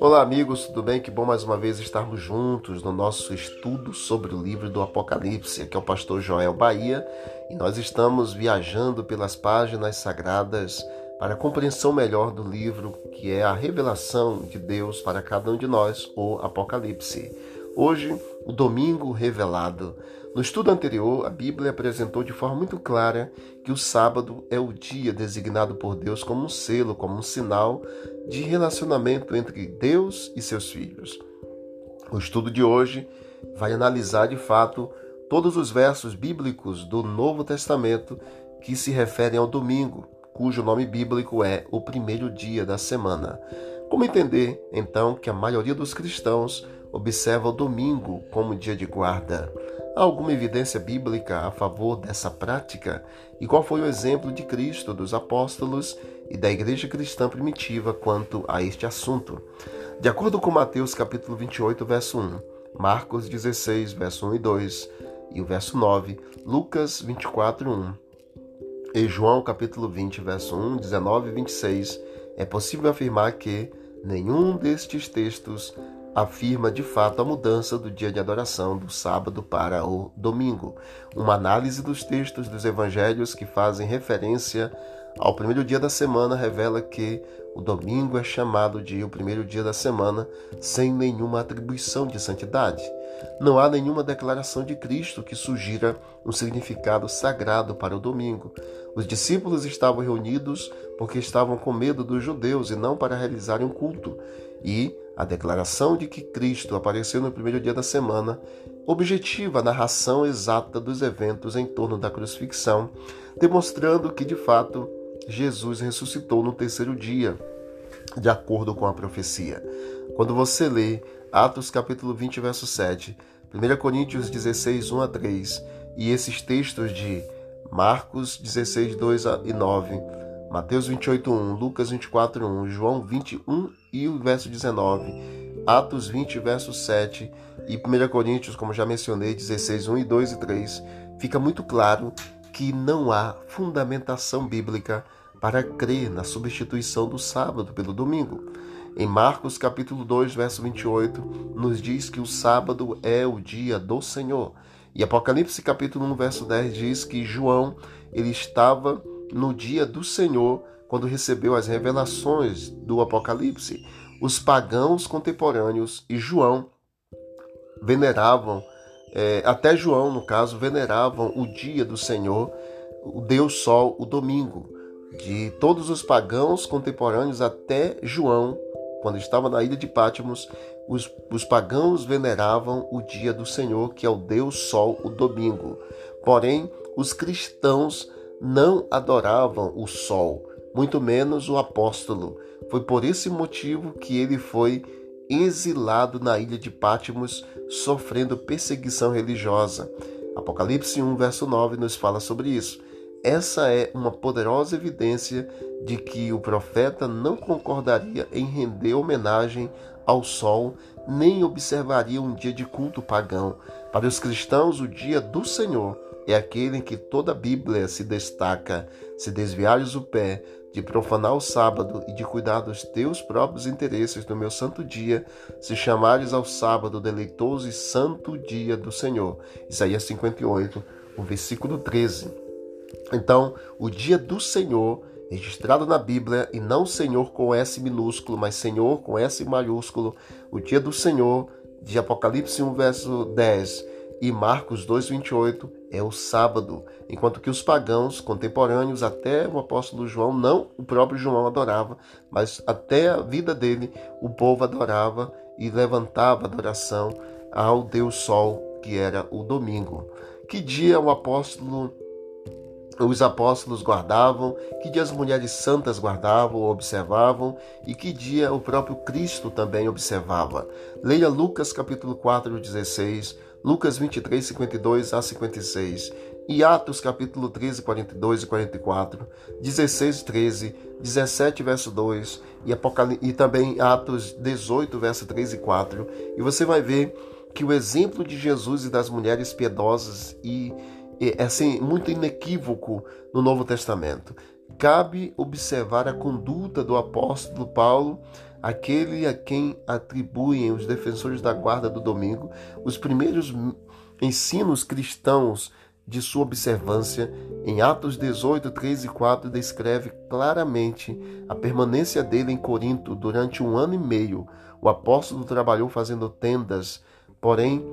Olá, amigos, tudo bem? Que bom mais uma vez estarmos juntos no nosso estudo sobre o livro do Apocalipse. Aqui é o pastor Joel Bahia e nós estamos viajando pelas páginas sagradas para a compreensão melhor do livro que é a revelação de Deus para cada um de nós, o Apocalipse. Hoje, o domingo revelado. No estudo anterior, a Bíblia apresentou de forma muito clara que o sábado é o dia designado por Deus como um selo, como um sinal de relacionamento entre Deus e seus filhos. O estudo de hoje vai analisar de fato todos os versos bíblicos do Novo Testamento que se referem ao domingo, cujo nome bíblico é o primeiro dia da semana. Como entender, então, que a maioria dos cristãos observa o domingo como dia de guarda? Há alguma evidência bíblica a favor dessa prática? E qual foi o exemplo de Cristo, dos apóstolos e da igreja cristã primitiva quanto a este assunto? De acordo com Mateus capítulo 28, verso 1, Marcos 16, verso 1 e 2, e o verso 9, Lucas 24, 1, e João capítulo 20, verso 1, 19 e 26, é possível afirmar que nenhum destes textos afirma de fato a mudança do dia de adoração do sábado para o domingo. Uma análise dos textos dos evangelhos que fazem referência ao primeiro dia da semana revela que o domingo é chamado de o primeiro dia da semana sem nenhuma atribuição de santidade. Não há nenhuma declaração de Cristo que sugira um significado sagrado para o domingo. Os discípulos estavam reunidos porque estavam com medo dos judeus e não para realizarem um culto. E a declaração de que Cristo apareceu no primeiro dia da semana objetiva a narração exata dos eventos em torno da crucifixão, demonstrando que, de fato, Jesus ressuscitou no terceiro dia, de acordo com a profecia. Quando você lê Atos capítulo 20, verso 7, 1 Coríntios 16, 1 a 3 e esses textos de Marcos 16, 2 e 9, Mateus 28, 1, Lucas 24, 1, João 21 e o verso 19, Atos 20, verso 7 e 1 Coríntios, como já mencionei, 16, 1 e 2 e 3, fica muito claro que não há fundamentação bíblica para crer na substituição do sábado pelo domingo. Em Marcos capítulo 2, verso 28, nos diz que o sábado é o dia do Senhor. E Apocalipse capítulo 1, verso 10 diz que João ele estava no dia do Senhor quando recebeu as revelações do Apocalipse. Os pagãos contemporâneos e João veneravam, é, até João, no caso, veneravam o dia do Senhor, o Deus Sol, o domingo. De todos os pagãos contemporâneos até João, quando estava na ilha de Pátimos, os, os pagãos veneravam o dia do Senhor, que é o Deus Sol, o domingo. Porém, os cristãos não adoravam o sol, muito menos o apóstolo. Foi por esse motivo que ele foi exilado na ilha de Pátimos, sofrendo perseguição religiosa. Apocalipse 1, verso 9 nos fala sobre isso. Essa é uma poderosa evidência de que o profeta não concordaria em render homenagem ao sol, nem observaria um dia de culto pagão. Para os cristãos, o dia do Senhor é aquele em que toda a Bíblia se destaca. Se desviares o pé de profanar o sábado e de cuidar dos teus próprios interesses no meu santo dia, se chamares ao sábado deleitoso e santo dia do Senhor. Isaías 58, o versículo 13. Então, o dia do Senhor, registrado na Bíblia, e não Senhor com S minúsculo, mas Senhor com S maiúsculo, o dia do Senhor, de Apocalipse 1, verso 10 e Marcos 2,28 é o sábado, enquanto que os pagãos contemporâneos, até o apóstolo João, não o próprio João adorava, mas até a vida dele, o povo adorava e levantava adoração ao Deus Sol, que era o domingo. Que dia o apóstolo os apóstolos guardavam, que dia as mulheres santas guardavam ou observavam, e que dia o próprio Cristo também observava. Leia Lucas capítulo 4, 16, Lucas 23, 52 a 56, e Atos capítulo 13, 42 e 44, 16, 13, 17, verso 2, e, Apocal... e também Atos 18, verso 3 e 4, e você vai ver que o exemplo de Jesus e das mulheres piedosas e é assim muito inequívoco no Novo Testamento. cabe observar a conduta do apóstolo Paulo, aquele a quem atribuem os defensores da guarda do domingo os primeiros ensinos cristãos de sua observância, em Atos 18, 3 e 4, descreve claramente a permanência dele em Corinto durante um ano e meio. O apóstolo trabalhou fazendo tendas, porém,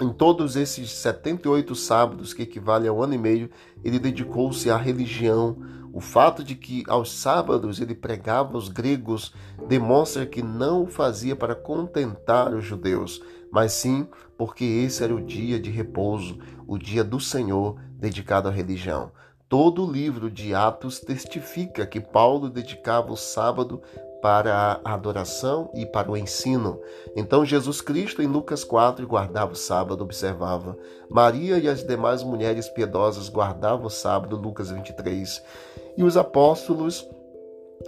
em todos esses 78 sábados, que equivalem a um ano e meio, ele dedicou-se à religião. O fato de que aos sábados ele pregava aos gregos demonstra que não o fazia para contentar os judeus, mas sim porque esse era o dia de repouso, o dia do Senhor dedicado à religião. Todo o livro de Atos testifica que Paulo dedicava o sábado para a adoração e para o ensino. Então Jesus Cristo em Lucas 4 guardava o sábado, observava. Maria e as demais mulheres piedosas guardavam o sábado, Lucas 23. E os apóstolos,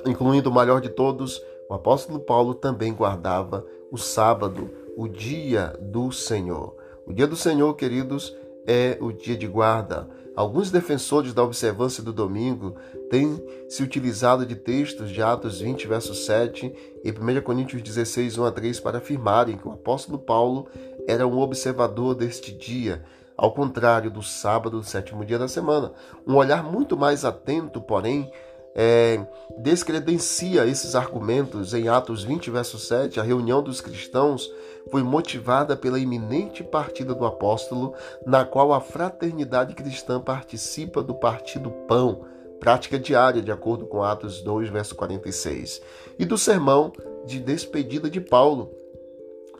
incluindo o maior de todos, o apóstolo Paulo também guardava o sábado, o dia do Senhor. O dia do Senhor, queridos, é o dia de guarda. Alguns defensores da observância do domingo têm se utilizado de textos de Atos 20, verso 7 e 1 Coríntios 16, 1 a 3 para afirmarem que o apóstolo Paulo era um observador deste dia, ao contrário do sábado, do sétimo dia da semana. Um olhar muito mais atento, porém, é, descredencia esses argumentos em Atos 20, verso 7, a reunião dos cristãos foi motivada pela iminente partida do apóstolo, na qual a fraternidade cristã participa do partido pão, prática diária, de acordo com Atos 2, verso 46, e do sermão de despedida de Paulo,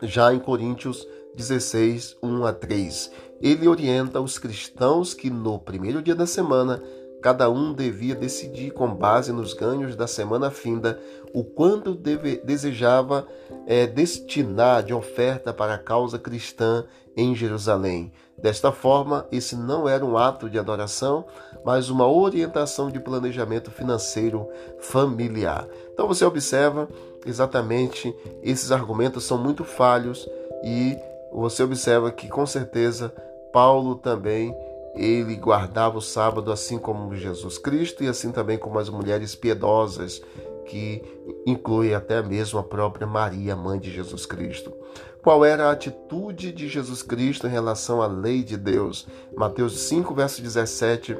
já em Coríntios 16, 1 a 3. Ele orienta os cristãos que no primeiro dia da semana Cada um devia decidir, com base nos ganhos da semana finda, o quanto deve, desejava é, destinar de oferta para a causa cristã em Jerusalém. Desta forma, esse não era um ato de adoração, mas uma orientação de planejamento financeiro familiar. Então você observa exatamente esses argumentos são muito falhos e você observa que com certeza Paulo também ele guardava o sábado assim como Jesus Cristo e assim também como as mulheres piedosas, que inclui até mesmo a própria Maria, mãe de Jesus Cristo. Qual era a atitude de Jesus Cristo em relação à lei de Deus? Mateus 5, verso 17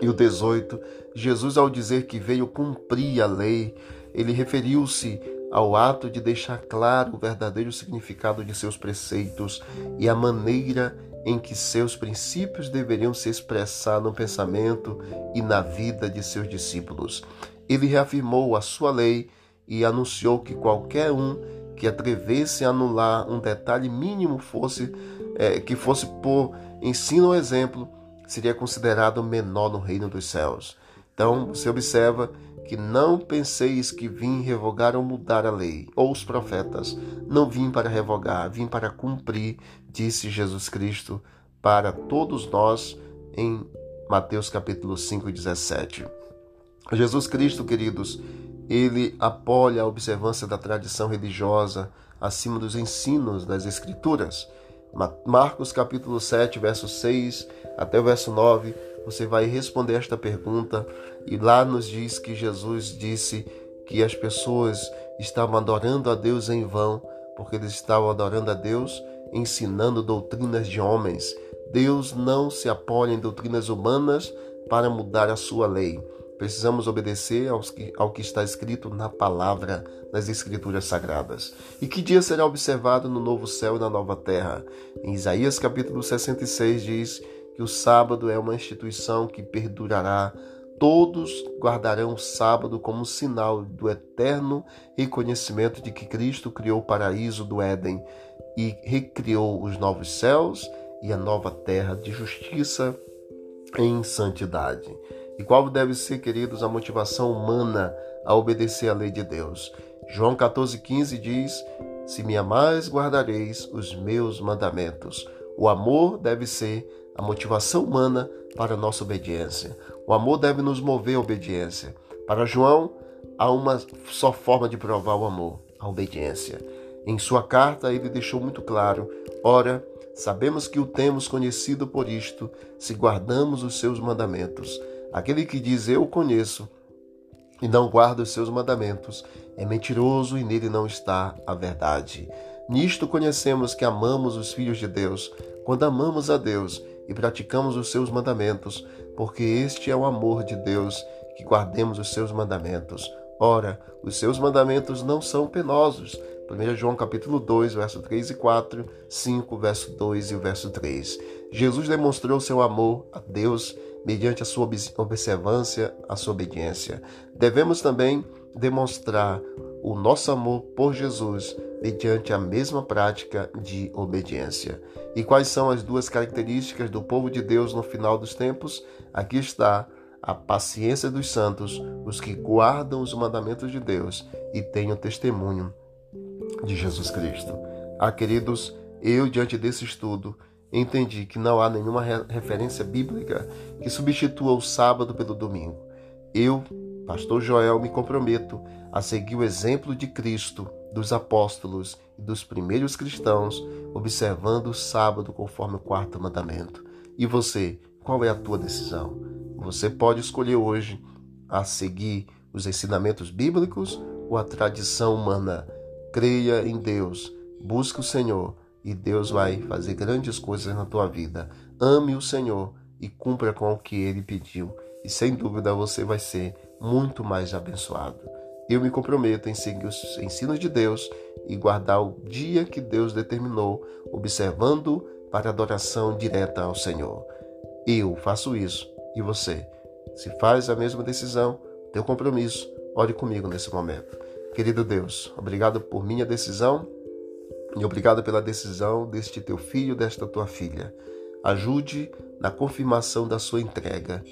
e o 18. Jesus, ao dizer que veio cumprir a lei, ele referiu-se ao ato de deixar claro o verdadeiro significado de seus preceitos e a maneira em que seus princípios deveriam se expressar no pensamento e na vida de seus discípulos. Ele reafirmou a sua lei e anunciou que qualquer um que atrevesse a anular um detalhe mínimo fosse é, que fosse por ensino ou exemplo seria considerado menor no reino dos céus. Então você observa que não penseis que vim revogar ou mudar a lei, ou os profetas. Não vim para revogar, vim para cumprir, disse Jesus Cristo para todos nós em Mateus capítulo 5, 17. Jesus Cristo, queridos, ele apoia a observância da tradição religiosa acima dos ensinos das Escrituras. Marcos capítulo 7, verso 6 até o verso 9 você vai responder esta pergunta e lá nos diz que Jesus disse que as pessoas estavam adorando a Deus em vão, porque eles estavam adorando a Deus ensinando doutrinas de homens. Deus não se apoia em doutrinas humanas para mudar a sua lei. Precisamos obedecer que, ao que está escrito na palavra, nas Escrituras Sagradas. E que dia será observado no novo céu e na nova terra? Em Isaías capítulo 66 diz que o sábado é uma instituição que perdurará. Todos guardarão o sábado como sinal do eterno reconhecimento de que Cristo criou o paraíso do Éden e recriou os novos céus e a nova terra de justiça em santidade. E qual deve ser, queridos, a motivação humana a obedecer à lei de Deus? João 14,15 diz: Se me amais, guardareis os meus mandamentos. O amor deve ser a motivação humana para nossa obediência. O amor deve nos mover à obediência. Para João, há uma só forma de provar o amor: a obediência. Em sua carta, ele deixou muito claro: Ora, sabemos que o temos conhecido por isto, se guardamos os seus mandamentos. Aquele que diz eu conheço e não guarda os seus mandamentos é mentiroso e nele não está a verdade. Nisto conhecemos que amamos os filhos de Deus, quando amamos a Deus e praticamos os seus mandamentos, porque este é o amor de Deus, que guardemos os seus mandamentos. Ora, os seus mandamentos não são penosos. 1 João capítulo 2, verso 3 e 4, 5, verso 2 e verso 3. Jesus demonstrou seu amor a Deus mediante a sua observância, a sua obediência. Devemos também demonstrar o nosso amor por Jesus mediante a mesma prática de obediência. E quais são as duas características do povo de Deus no final dos tempos? Aqui está a paciência dos santos, os que guardam os mandamentos de Deus e têm o testemunho de Jesus Cristo. Ah, queridos, eu, diante desse estudo, entendi que não há nenhuma referência bíblica que substitua o sábado pelo domingo. Eu, pastor Joel, me comprometo a seguir o exemplo de Cristo, dos apóstolos e dos primeiros cristãos, observando o sábado conforme o quarto mandamento. E você, qual é a tua decisão? Você pode escolher hoje a seguir os ensinamentos bíblicos ou a tradição humana. Creia em Deus, busque o Senhor e Deus vai fazer grandes coisas na tua vida. Ame o Senhor e cumpra com o que ele pediu, e sem dúvida você vai ser muito mais abençoado. Eu me comprometo em seguir os ensinos de Deus e guardar o dia que Deus determinou, observando para adoração direta ao Senhor. Eu faço isso e você? Se faz a mesma decisão, teu compromisso, ore comigo nesse momento. Querido Deus, obrigado por minha decisão e obrigado pela decisão deste teu filho, desta tua filha. Ajude na confirmação da sua entrega.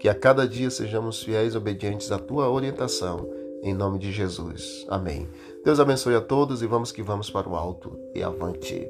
Que a cada dia sejamos fiéis e obedientes à tua orientação. Em nome de Jesus. Amém. Deus abençoe a todos e vamos que vamos para o alto e avante.